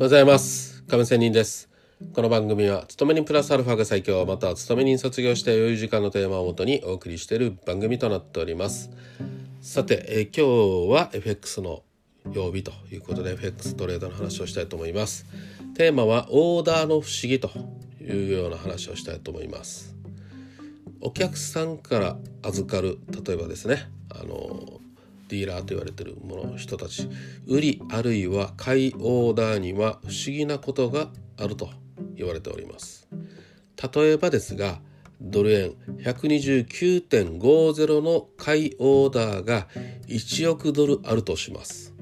ございます。亀仙人です。この番組は勤め人プラスアルファが最強または勤め人卒業して余裕時間のテーマをもとにお送りしている番組となっております。さて、え、今日は FX の曜日ということで FX トレードの話をしたいと思います。テーマはオーダーの不思議というような話をしたいと思います。お客さんから預かる例えばですねあのディーラーと言われてるもの人たち。売りあるいは買いオーダーには不思議なことがあると言われております。例えばですがドル円129.50の買いオーダーが1億ドルあるとします。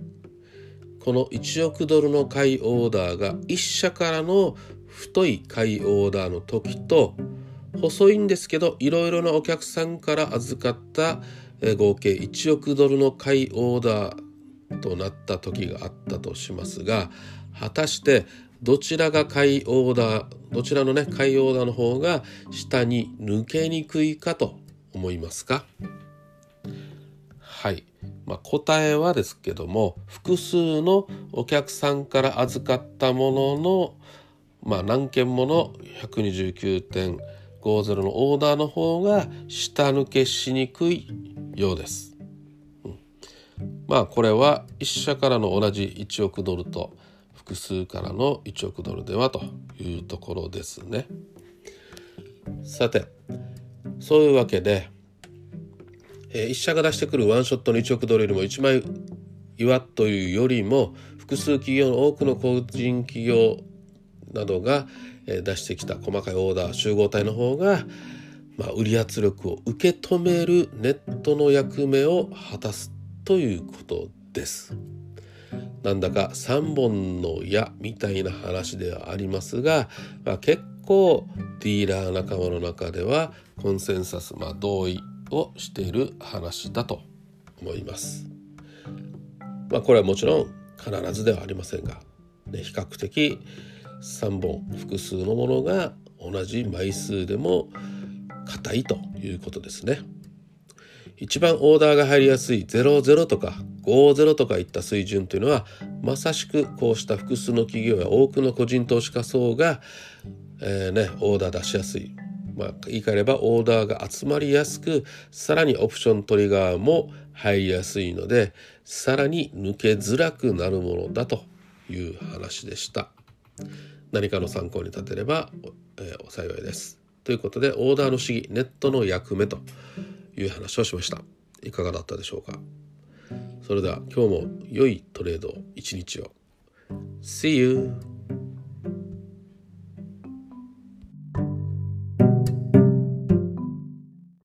この1億ドルの買いオーダーが1社からの太い買いオーダーの時と細いんですけどいろいろなお客さんから預かった合計1億ドルの買いオーダーとなった時があったとしますが果たしてどちらが買いオーダーどちらのね買いオーダーの方が下に抜けにくいかと思いますか？はい、まあ、答えはですけども複数のお客さんから預かったものの、まあ、何件もの129.50のオーダーの方が下抜けしにくいようです。うん、まあこれは1社からの同じ1億ドルと複数からの1億ドルではというところですね。さてそういうわけで、えー、1社が出してくるワンショットの1億ドルよりも1枚岩というよりも複数企業の多くの個人企業などが出してきた細かいオーダー集合体の方がまあ、売り圧力を受け止めるネットの役目を果たすということです。なんだか3本の矢みたいな話ではありますが、まあ、結構ディーラー仲間の中ではコンセンサス、まあ、同意をしている話だと思います。まあ、これはもちろん必ずではありませんが、ね、比較的3本複数のものが同じ枚数でも硬いということですね。一番オーダーが入りやすい00とか50とかいった水準というのはまさしくこうした複数の企業や多くの個人投資家層が、えー、ね、オーダー出しやすい、まあ、言い換えればオーダーが集まりやすくさらにオプショントリガーも入りやすいのでさらに抜けづらくなるものだという話でした。何かの参考に立てれば、えー、お幸いです。ということでオーダーの主義ネットの役目という話をしました。いかがだったでしょうか？それでは今日も良いトレード一日を。See you!